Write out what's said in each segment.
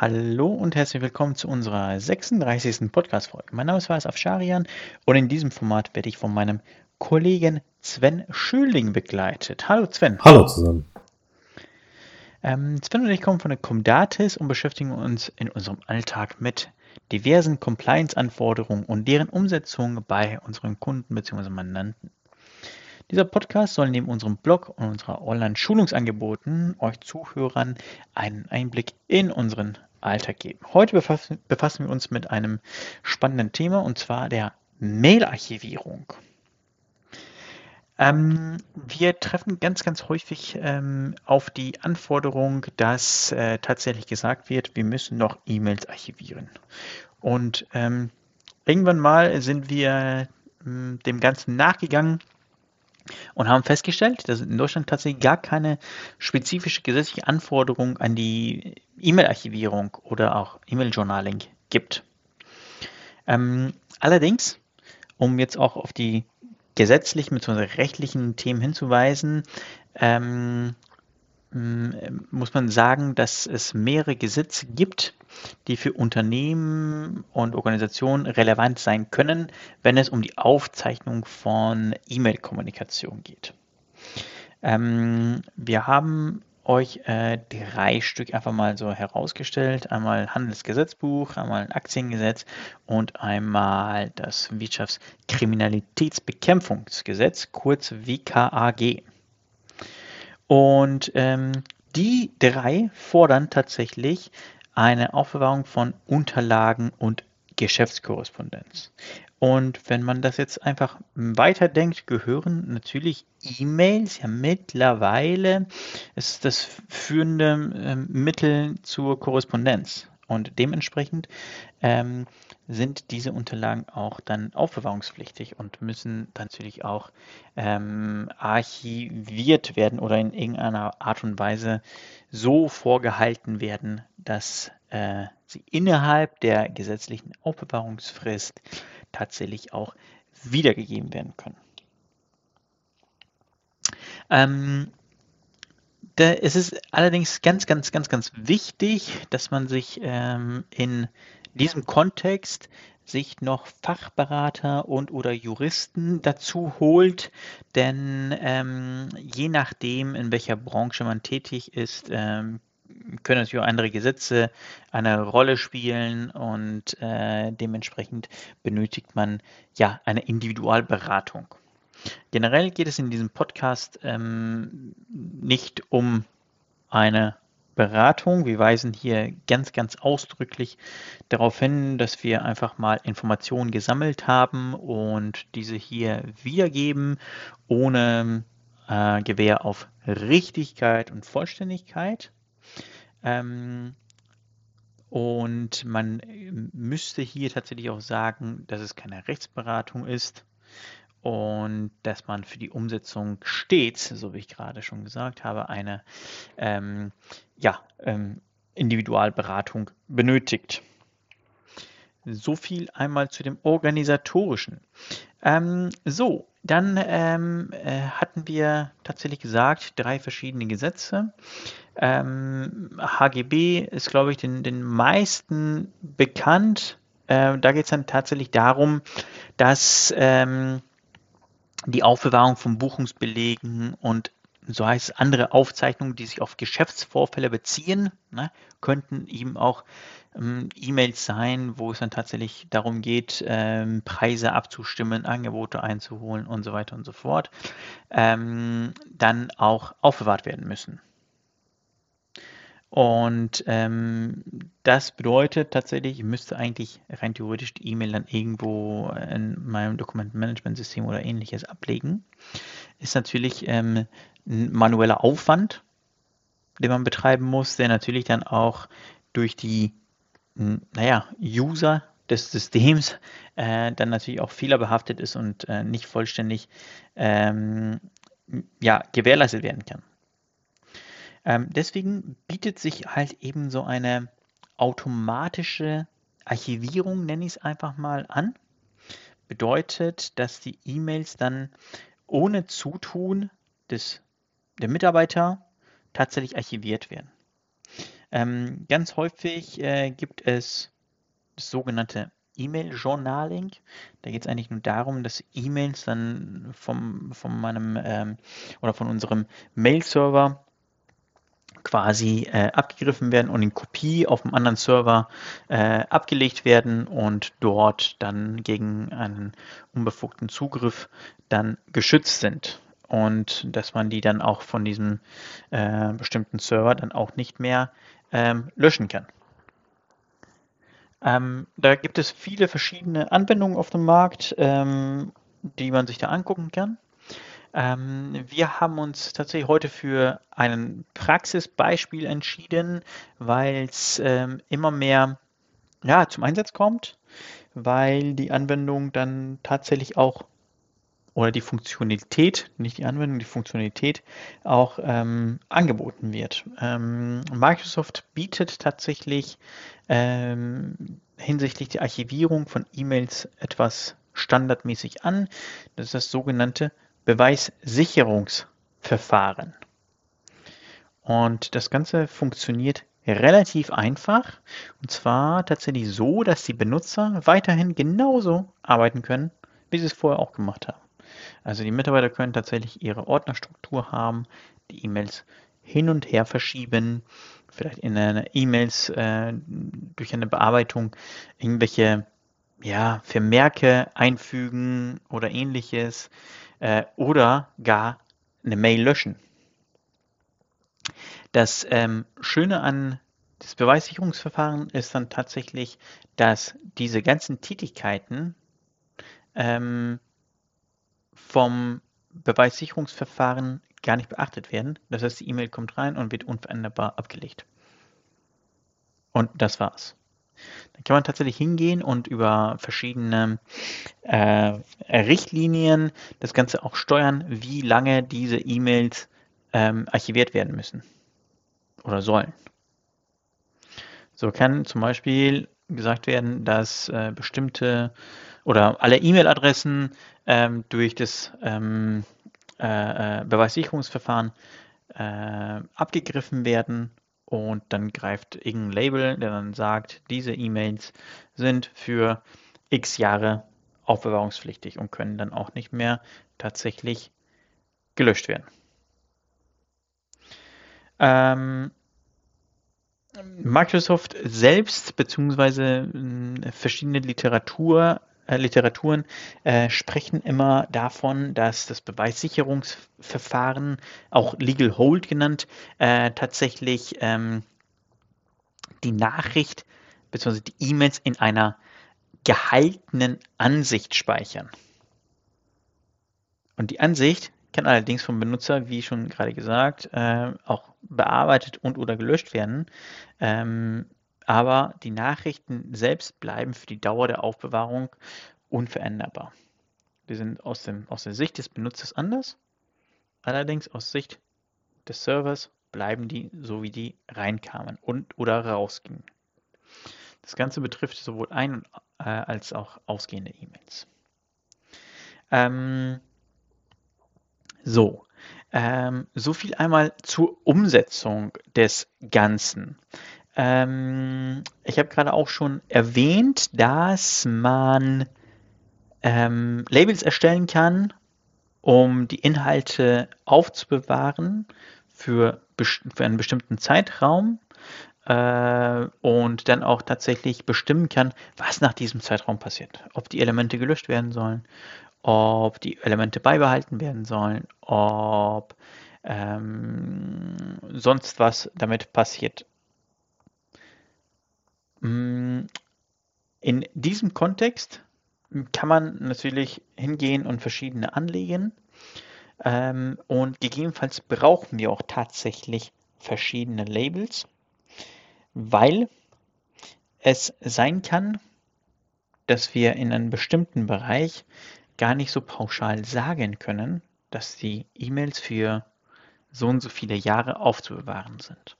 Hallo und herzlich willkommen zu unserer 36. Podcast-Folge. Mein Name ist Faris Afsharian und in diesem Format werde ich von meinem Kollegen Sven Schöling begleitet. Hallo Sven. Hallo zusammen. Ähm, Sven und ich kommen von der Comdatis und beschäftigen uns in unserem Alltag mit diversen Compliance-Anforderungen und deren Umsetzung bei unseren Kunden bzw. Mandanten. Dieser Podcast soll neben unserem Blog und unserer Online-Schulungsangeboten euch Zuhörern einen Einblick in unseren Alltag geben. Heute befassen, befassen wir uns mit einem spannenden Thema und zwar der Mail-Archivierung. Ähm, wir treffen ganz, ganz häufig ähm, auf die Anforderung, dass äh, tatsächlich gesagt wird, wir müssen noch E-Mails archivieren. Und ähm, irgendwann mal sind wir ähm, dem Ganzen nachgegangen und haben festgestellt, dass es in Deutschland tatsächlich gar keine spezifische gesetzliche Anforderung an die E-Mail-Archivierung oder auch E-Mail-Journaling gibt. Ähm, allerdings, um jetzt auch auf die gesetzlichen bzw. rechtlichen Themen hinzuweisen, ähm, muss man sagen, dass es mehrere Gesetze gibt, die für Unternehmen und Organisationen relevant sein können, wenn es um die Aufzeichnung von E-Mail-Kommunikation geht. Ähm, wir haben euch äh, drei Stück einfach mal so herausgestellt. Einmal Handelsgesetzbuch, einmal ein Aktiengesetz und einmal das Wirtschaftskriminalitätsbekämpfungsgesetz, kurz WKAG. Und ähm, die drei fordern tatsächlich eine Aufbewahrung von Unterlagen und Geschäftskorrespondenz. Und wenn man das jetzt einfach weiterdenkt, gehören natürlich E-Mails ja mittlerweile, ist das führende äh, Mittel zur Korrespondenz. Und dementsprechend ähm, sind diese Unterlagen auch dann aufbewahrungspflichtig und müssen natürlich auch ähm, archiviert werden oder in irgendeiner Art und Weise so vorgehalten werden, dass äh, sie innerhalb der gesetzlichen Aufbewahrungsfrist tatsächlich auch wiedergegeben werden können. Ähm, da, es ist allerdings ganz, ganz, ganz, ganz wichtig, dass man sich ähm, in diesem Kontext sich noch Fachberater und oder Juristen dazu holt, denn ähm, je nachdem, in welcher Branche man tätig ist, ähm, können natürlich auch andere Gesetze eine Rolle spielen und äh, dementsprechend benötigt man ja eine Individualberatung. Generell geht es in diesem Podcast ähm, nicht um eine Beratung. Wir weisen hier ganz, ganz ausdrücklich darauf hin, dass wir einfach mal Informationen gesammelt haben und diese hier wiedergeben, ohne äh, Gewähr auf Richtigkeit und Vollständigkeit. Ähm, und man müsste hier tatsächlich auch sagen, dass es keine Rechtsberatung ist und dass man für die Umsetzung stets, so wie ich gerade schon gesagt habe, eine ähm, ja, ähm, Individualberatung benötigt. So viel einmal zu dem organisatorischen. Ähm, so, dann ähm, äh, hatten wir tatsächlich gesagt, drei verschiedene Gesetze. Ähm, HGB ist, glaube ich, den, den meisten bekannt. Äh, da geht es dann tatsächlich darum, dass ähm, die Aufbewahrung von Buchungsbelegen und so heißt es, andere Aufzeichnungen, die sich auf Geschäftsvorfälle beziehen, ne, könnten eben auch ähm, E-Mails sein, wo es dann tatsächlich darum geht, ähm, Preise abzustimmen, Angebote einzuholen und so weiter und so fort, ähm, dann auch aufbewahrt werden müssen. Und ähm, das bedeutet tatsächlich, ich müsste eigentlich rein theoretisch die E-Mail dann irgendwo in meinem Dokumentenmanagementsystem oder ähnliches ablegen. Ist natürlich ähm, ein manueller Aufwand, den man betreiben muss, der natürlich dann auch durch die, naja, User des Systems äh, dann natürlich auch fehlerbehaftet ist und äh, nicht vollständig ähm, ja, gewährleistet werden kann. Ähm, deswegen bietet sich halt eben so eine automatische Archivierung, nenne ich es einfach mal, an. Bedeutet, dass die E-Mails dann ohne Zutun des, der Mitarbeiter tatsächlich archiviert werden. Ähm, ganz häufig äh, gibt es das sogenannte E-Mail-Journaling. Da geht es eigentlich nur darum, dass E-Mails dann vom, von meinem ähm, oder von unserem Mail-Server quasi äh, abgegriffen werden und in Kopie auf einem anderen Server äh, abgelegt werden und dort dann gegen einen unbefugten Zugriff dann geschützt sind und dass man die dann auch von diesem äh, bestimmten Server dann auch nicht mehr ähm, löschen kann. Ähm, da gibt es viele verschiedene Anwendungen auf dem Markt, ähm, die man sich da angucken kann. Ähm, wir haben uns tatsächlich heute für ein Praxisbeispiel entschieden, weil es ähm, immer mehr ja, zum Einsatz kommt, weil die Anwendung dann tatsächlich auch oder die Funktionalität, nicht die Anwendung, die Funktionalität auch ähm, angeboten wird. Ähm, Microsoft bietet tatsächlich ähm, hinsichtlich der Archivierung von E-Mails etwas standardmäßig an. Das ist das sogenannte Beweissicherungsverfahren. Und das Ganze funktioniert relativ einfach. Und zwar tatsächlich so, dass die Benutzer weiterhin genauso arbeiten können, wie sie es vorher auch gemacht haben. Also die Mitarbeiter können tatsächlich ihre Ordnerstruktur haben, die E-Mails hin und her verschieben, vielleicht in E-Mails äh, durch eine Bearbeitung irgendwelche ja, Vermerke einfügen oder ähnliches äh, oder gar eine Mail löschen. Das ähm, Schöne an das Beweissicherungsverfahren ist dann tatsächlich, dass diese ganzen Tätigkeiten ähm, vom Beweissicherungsverfahren gar nicht beachtet werden. Das heißt, die E-Mail kommt rein und wird unveränderbar abgelegt. Und das war's. Dann kann man tatsächlich hingehen und über verschiedene äh, Richtlinien das Ganze auch steuern, wie lange diese E-Mails ähm, archiviert werden müssen oder sollen. So kann zum Beispiel gesagt werden, dass äh, bestimmte oder alle E-Mail-Adressen ähm, durch das ähm, äh, äh, Beweissicherungsverfahren äh, abgegriffen werden und dann greift irgendein Label, der dann sagt, diese E-Mails sind für x Jahre aufbewahrungspflichtig und können dann auch nicht mehr tatsächlich gelöscht werden. Ähm, Microsoft selbst beziehungsweise äh, verschiedene Literatur Literaturen äh, sprechen immer davon, dass das Beweissicherungsverfahren, auch Legal Hold genannt, äh, tatsächlich ähm, die Nachricht bzw. die E-Mails in einer gehaltenen Ansicht speichern. Und die Ansicht kann allerdings vom Benutzer, wie schon gerade gesagt, äh, auch bearbeitet und oder gelöscht werden. Ähm, aber die Nachrichten selbst bleiben für die Dauer der Aufbewahrung unveränderbar. Die sind aus, dem, aus der Sicht des Benutzers anders, allerdings aus Sicht des Servers bleiben die so, wie die reinkamen und oder rausgingen. Das Ganze betrifft sowohl ein- äh, als auch ausgehende E-Mails. Ähm, so, ähm, so viel einmal zur Umsetzung des Ganzen. Ähm, ich habe gerade auch schon erwähnt, dass man ähm, Labels erstellen kann, um die Inhalte aufzubewahren für, für einen bestimmten Zeitraum äh, und dann auch tatsächlich bestimmen kann, was nach diesem Zeitraum passiert. Ob die Elemente gelöscht werden sollen, ob die Elemente beibehalten werden sollen, ob ähm, sonst was damit passiert in diesem Kontext kann man natürlich hingehen und verschiedene anlegen. Ähm, und gegebenenfalls brauchen wir auch tatsächlich verschiedene Labels, weil es sein kann, dass wir in einem bestimmten Bereich gar nicht so pauschal sagen können, dass die E-Mails für so und so viele Jahre aufzubewahren sind.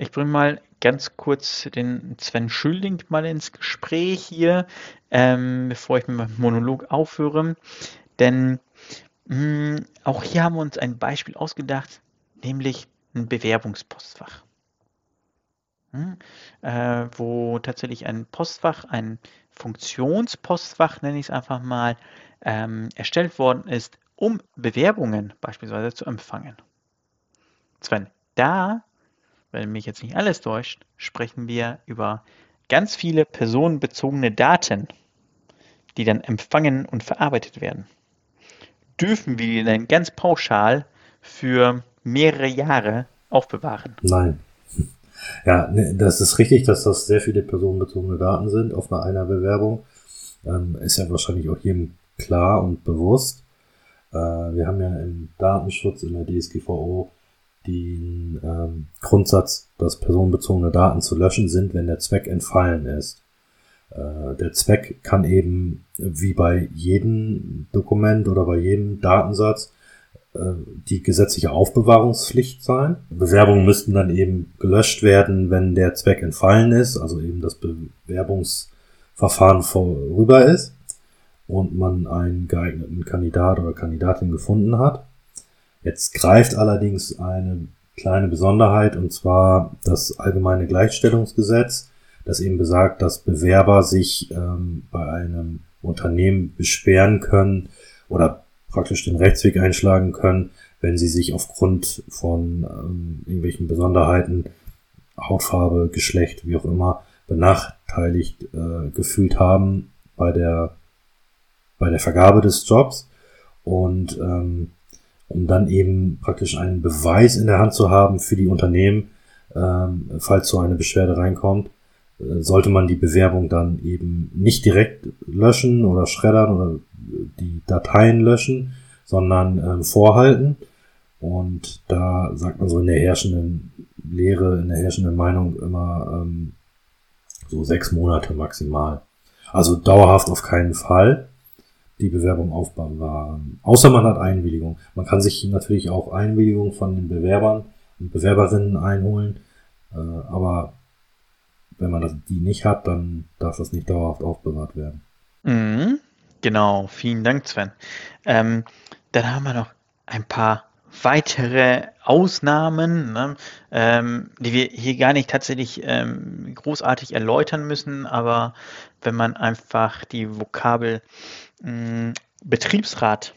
Ich bringe mal ganz kurz den Sven Schülding mal ins Gespräch hier, ähm, bevor ich mit meinem Monolog aufhöre. Denn mh, hm, auch hier haben wir uns ein Beispiel ausgedacht, nämlich ein Bewerbungspostfach. hm, äh, wo tatsächlich ein Postfach, ein Funktionspostfach, nenne ich es einfach mal, ähm, erstellt worden ist, um Bewerbungen beispielsweise zu empfangen. Sven, da, wenn mich jetzt nicht alles täuscht, sprechen wir über ganz viele personenbezogene Daten, die dann empfangen und verarbeitet werden. Dürfen wir die denn ganz pauschal für mehrere Jahre aufbewahren? Nein. Ja, ne, das ist richtig, dass das sehr viele personenbezogene Daten sind auf einer Bewerbung. Ähm, ist ja wahrscheinlich auch jedem klar und bewusst. Äh, wir haben ja im Datenschutz in der DSGVO den ähm, Grundsatz, dass personenbezogene Daten zu löschen sind, wenn der Zweck entfallen ist. Äh, der Zweck kann eben wie bei jedem Dokument oder bei jedem Datensatz äh, die gesetzliche Aufbewahrungspflicht sein. Bewerbungen müssten dann eben gelöscht werden, wenn der Zweck entfallen ist, also eben das Bewerbungsverfahren vorüber ist und man einen geeigneten Kandidat oder Kandidatin gefunden hat. Jetzt greift allerdings eine kleine Besonderheit und zwar das allgemeine Gleichstellungsgesetz, das eben besagt, dass Bewerber sich ähm, bei einem Unternehmen beschweren können oder praktisch den Rechtsweg einschlagen können, wenn sie sich aufgrund von ähm, irgendwelchen Besonderheiten, Hautfarbe, Geschlecht, wie auch immer, benachteiligt äh, gefühlt haben bei der bei der Vergabe des Jobs. Und ähm, um dann eben praktisch einen Beweis in der Hand zu haben für die Unternehmen, ähm, falls so eine Beschwerde reinkommt, äh, sollte man die Bewerbung dann eben nicht direkt löschen oder schreddern oder die Dateien löschen, sondern ähm, vorhalten. Und da sagt man so in der herrschenden Lehre, in der herrschenden Meinung immer ähm, so sechs Monate maximal. Also dauerhaft auf keinen Fall die Bewerbung aufbewahren. Außer man hat Einwilligung. Man kann sich natürlich auch Einwilligung von den Bewerbern und Bewerberinnen einholen. Äh, aber wenn man das, die nicht hat, dann darf das nicht dauerhaft aufbewahrt werden. Mhm, genau, vielen Dank, Sven. Ähm, dann haben wir noch ein paar weitere Ausnahmen, ne, ähm, die wir hier gar nicht tatsächlich ähm, großartig erläutern müssen, aber wenn man einfach die Vokabel mh, Betriebsrat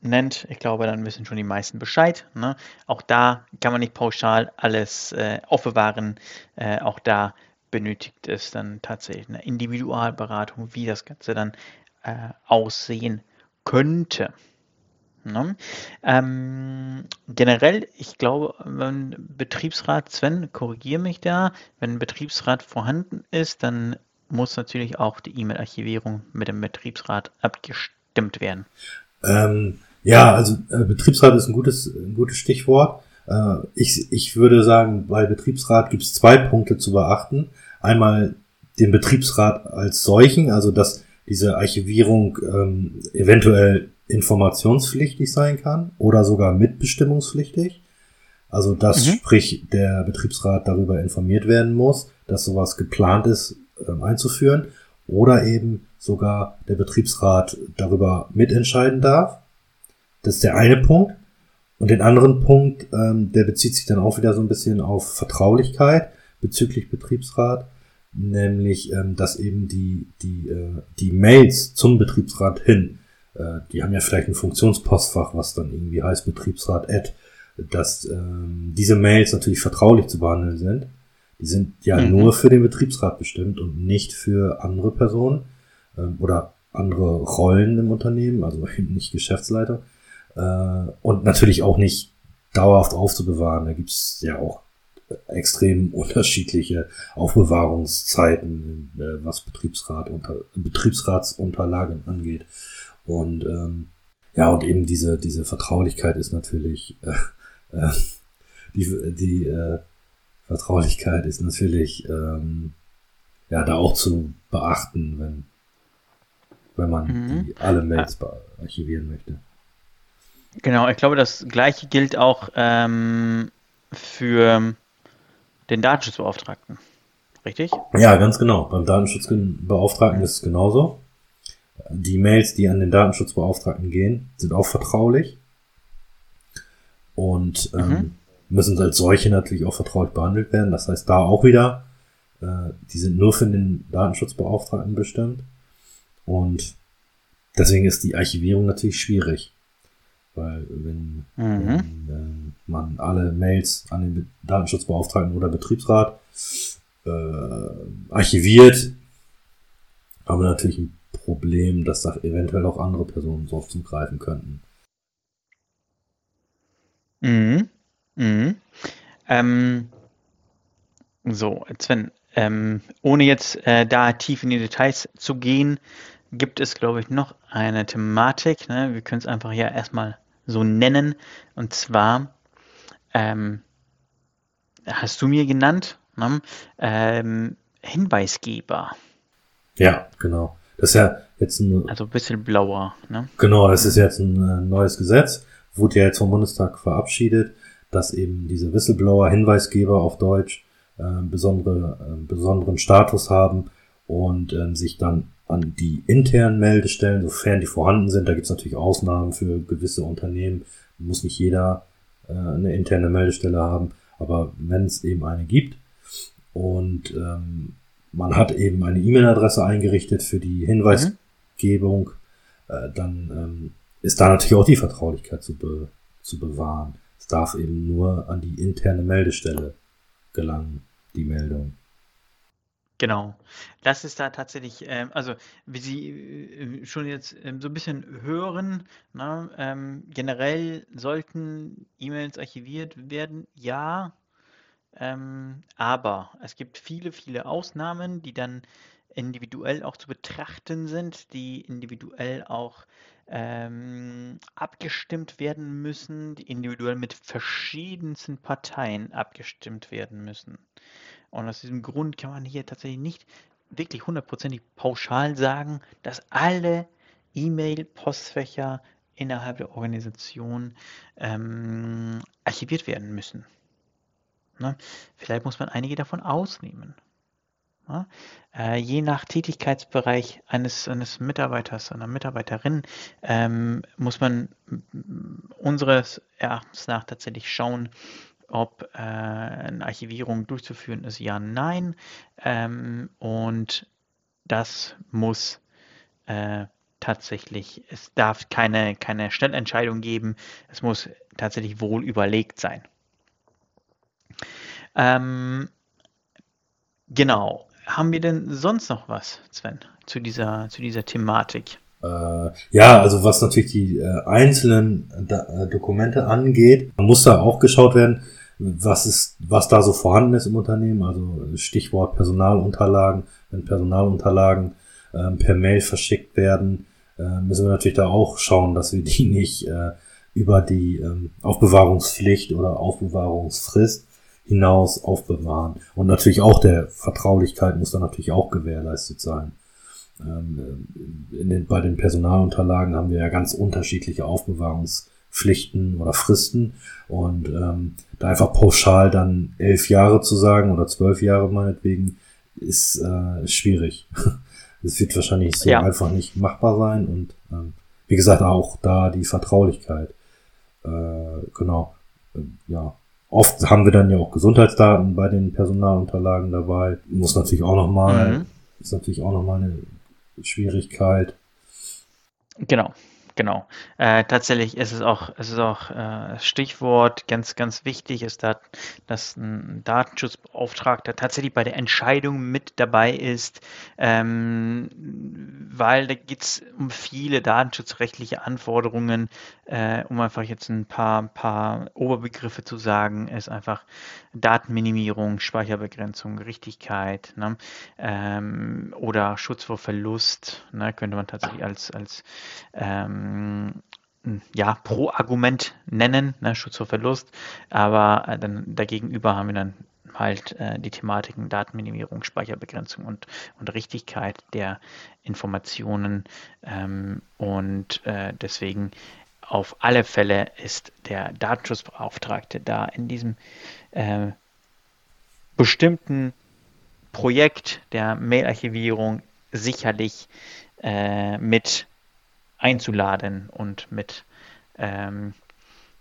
nennt, ich glaube, dann wissen schon die meisten Bescheid. Ne? Auch da kann man nicht pauschal alles äh, aufbewahren. Äh, auch da benötigt es dann tatsächlich eine Individualberatung, wie das Ganze dann äh, aussehen könnte. Ne? Ähm, generell, ich glaube, wenn Betriebsrat, Sven, korrigiere mich da, wenn ein Betriebsrat vorhanden ist, dann muss natürlich auch die E-Mail-Archivierung mit dem Betriebsrat abgestimmt werden. Ähm, ja, also äh, Betriebsrat ist ein gutes, ein gutes Stichwort. Äh, ich, ich würde sagen, bei Betriebsrat gibt es zwei Punkte zu beachten. Einmal den Betriebsrat als solchen, also dass diese Archivierung ähm, eventuell informationspflichtig sein kann oder sogar mitbestimmungspflichtig. Also dass mhm. sprich der Betriebsrat darüber informiert werden muss, dass sowas geplant ist einzuführen oder eben sogar der Betriebsrat darüber mitentscheiden darf. Das ist der eine Punkt. Und den anderen Punkt, ähm, der bezieht sich dann auch wieder so ein bisschen auf Vertraulichkeit bezüglich Betriebsrat, nämlich ähm, dass eben die, die, äh, die Mails zum Betriebsrat hin äh, die haben ja vielleicht ein Funktionspostfach, was dann irgendwie heißt Betriebsrat Ad, dass ähm, diese Mails natürlich vertraulich zu behandeln sind. Die sind ja mhm. nur für den Betriebsrat bestimmt und nicht für andere Personen ähm, oder andere Rollen im Unternehmen, also eben nicht Geschäftsleiter. Äh, und natürlich auch nicht dauerhaft aufzubewahren. Da gibt's ja auch extrem unterschiedliche Aufbewahrungszeiten, äh, was Betriebsrat unter, Betriebsratsunterlagen angeht. Und ähm, ja, und eben diese, diese Vertraulichkeit ist natürlich, äh, äh, die, die äh, Vertraulichkeit ist natürlich ähm, ja da auch zu beachten, wenn, wenn man mhm. die, alle Mails archivieren möchte. Genau, ich glaube, das gleiche gilt auch ähm, für den Datenschutzbeauftragten. Richtig? Ja, ganz genau. Beim Datenschutzbeauftragten ist es genauso. Die Mails, die an den Datenschutzbeauftragten gehen, sind auch vertraulich. Und ähm, mhm. Müssen als solche natürlich auch vertraulich behandelt werden. Das heißt, da auch wieder, äh, die sind nur für den Datenschutzbeauftragten bestimmt. Und deswegen ist die Archivierung natürlich schwierig. Weil wenn, mhm. wenn äh, man alle Mails an den Datenschutzbeauftragten oder Betriebsrat äh, archiviert, haben wir natürlich ein Problem, dass da eventuell auch andere Personen drauf zugreifen könnten. Mhm. Mhm. Ähm, so, Sven, ähm, ohne jetzt äh, da tief in die Details zu gehen, gibt es, glaube ich, noch eine Thematik. Ne? Wir können es einfach ja erstmal so nennen. Und zwar ähm, hast du mir genannt, ne? ähm, Hinweisgeber. Ja, genau. Das ist ja jetzt ein. Also ein bisschen blauer, ne? Genau, das ist jetzt ein äh, neues Gesetz. Wurde ja jetzt vom Bundestag verabschiedet, dass eben diese Whistleblower, Hinweisgeber auf Deutsch, äh, besondere, äh, besonderen Status haben und äh, sich dann an die internen Meldestellen, sofern die vorhanden sind, da gibt es natürlich Ausnahmen für gewisse Unternehmen, muss nicht jeder äh, eine interne Meldestelle haben, aber wenn es eben eine gibt und ähm, man hat eben eine E-Mail-Adresse eingerichtet für die Hinweisgebung, mhm. äh, dann ähm, ist da natürlich auch die Vertraulichkeit zu, be zu bewahren. Darf eben nur an die interne Meldestelle gelangen, die Meldung. Genau. Das ist da tatsächlich, ähm, also wie Sie äh, schon jetzt ähm, so ein bisschen hören, ne, ähm, generell sollten E-Mails archiviert werden, ja, ähm, aber es gibt viele, viele Ausnahmen, die dann individuell auch zu betrachten sind, die individuell auch ähm, abgestimmt werden müssen, die individuell mit verschiedensten Parteien abgestimmt werden müssen. Und aus diesem Grund kann man hier tatsächlich nicht wirklich hundertprozentig pauschal sagen, dass alle E-Mail-Postfächer innerhalb der Organisation ähm, archiviert werden müssen. Ne? Vielleicht muss man einige davon ausnehmen. Ne? Äh, je nach Tätigkeitsbereich eines, eines Mitarbeiters, einer Mitarbeiterin, ähm, muss man unseres Erachtens nach tatsächlich schauen, ob äh, eine Archivierung durchzuführen ist, ja, nein. Ähm, und das muss äh, tatsächlich, es darf keine, keine Schnellentscheidung geben, es muss tatsächlich wohl überlegt sein. Ähm, genau. Haben wir denn sonst noch was, Sven, zu dieser, zu dieser Thematik? Äh, ja, also was natürlich die äh, einzelnen da äh, Dokumente angeht, muss da auch geschaut werden, was ist, was da so vorhanden ist im Unternehmen. Also Stichwort Personalunterlagen. Wenn Personalunterlagen ähm, per Mail verschickt werden, äh, müssen wir natürlich da auch schauen, dass wir die nicht äh, über die ähm, Aufbewahrungspflicht oder Aufbewahrungsfrist hinaus aufbewahren. Und natürlich auch der Vertraulichkeit muss dann natürlich auch gewährleistet sein. Ähm, in den, bei den Personalunterlagen haben wir ja ganz unterschiedliche Aufbewahrungspflichten oder Fristen. Und ähm, da einfach pauschal dann elf Jahre zu sagen oder zwölf Jahre meinetwegen, ist äh, schwierig. Es wird wahrscheinlich so ja. einfach nicht machbar sein und ähm, wie gesagt auch da die Vertraulichkeit. Äh, genau. Äh, ja. Oft haben wir dann ja auch Gesundheitsdaten bei den Personalunterlagen dabei. Muss natürlich auch nochmal, mhm. ist natürlich auch nochmal eine Schwierigkeit. Genau. Genau. Äh, tatsächlich ist es auch, ist es auch äh, Stichwort ganz, ganz wichtig ist, da, dass ein Datenschutzbeauftragter tatsächlich bei der Entscheidung mit dabei ist, ähm, weil da geht es um viele datenschutzrechtliche Anforderungen, äh, um einfach jetzt ein paar, paar Oberbegriffe zu sagen, ist einfach Datenminimierung, Speicherbegrenzung, Richtigkeit ne? ähm, oder Schutz vor Verlust, ne? könnte man tatsächlich als, als ähm, ja, Pro-Argument nennen, ne? Schutz vor Verlust, aber äh, dann dagegenüber haben wir dann halt äh, die Thematiken Datenminimierung, Speicherbegrenzung und, und Richtigkeit der Informationen ähm, und äh, deswegen auf alle Fälle ist der Datenschutzbeauftragte da in diesem äh, bestimmten Projekt der Mailarchivierung sicherlich äh, mit einzuladen und mit ähm,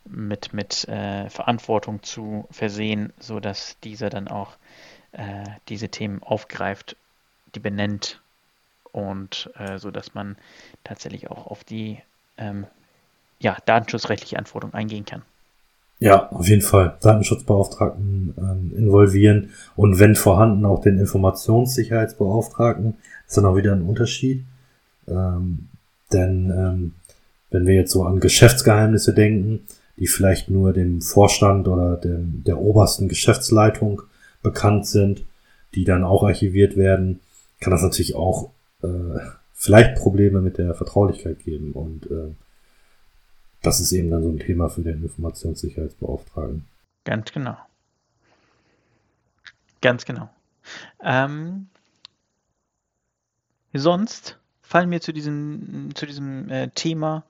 mit, mit äh, Verantwortung zu versehen, sodass dieser dann auch äh, diese Themen aufgreift, die benennt und äh, so dass man tatsächlich auch auf die ähm, ja, datenschutzrechtliche Anforderungen eingehen kann. Ja, auf jeden Fall. Datenschutzbeauftragten ähm, involvieren und wenn vorhanden auch den Informationssicherheitsbeauftragten. Das ist dann auch wieder ein Unterschied. Ähm, denn ähm, wenn wir jetzt so an Geschäftsgeheimnisse denken, die vielleicht nur dem Vorstand oder dem, der obersten Geschäftsleitung bekannt sind, die dann auch archiviert werden, kann das natürlich auch äh, vielleicht Probleme mit der Vertraulichkeit geben. Und äh, das ist eben dann so ein Thema für den Informationssicherheitsbeauftragten. Ganz genau. Ganz genau. Ähm, sonst fallen mir zu diesem, zu diesem äh, Thema,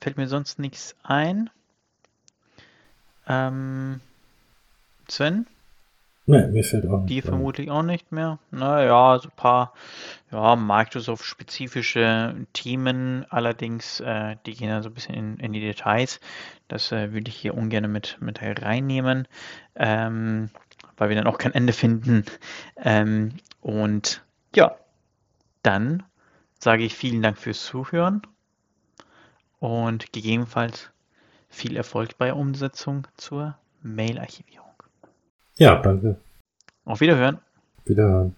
fällt mir sonst nichts ein. Ähm, Sven? Nee, mir fällt auch nicht. Die ein. vermutlich auch nicht mehr. Naja, so ein paar ja, Microsoft-spezifische Themen, allerdings, äh, die gehen dann so ein bisschen in, in die Details. Das äh, würde ich hier ungern mit, mit reinnehmen, ähm, weil wir dann auch kein Ende finden. Ähm, und ja, dann sage ich vielen Dank fürs Zuhören und gegebenenfalls viel Erfolg bei Umsetzung zur Mail-Archivierung. Ja, danke. Auf Wiederhören. Wiederhören.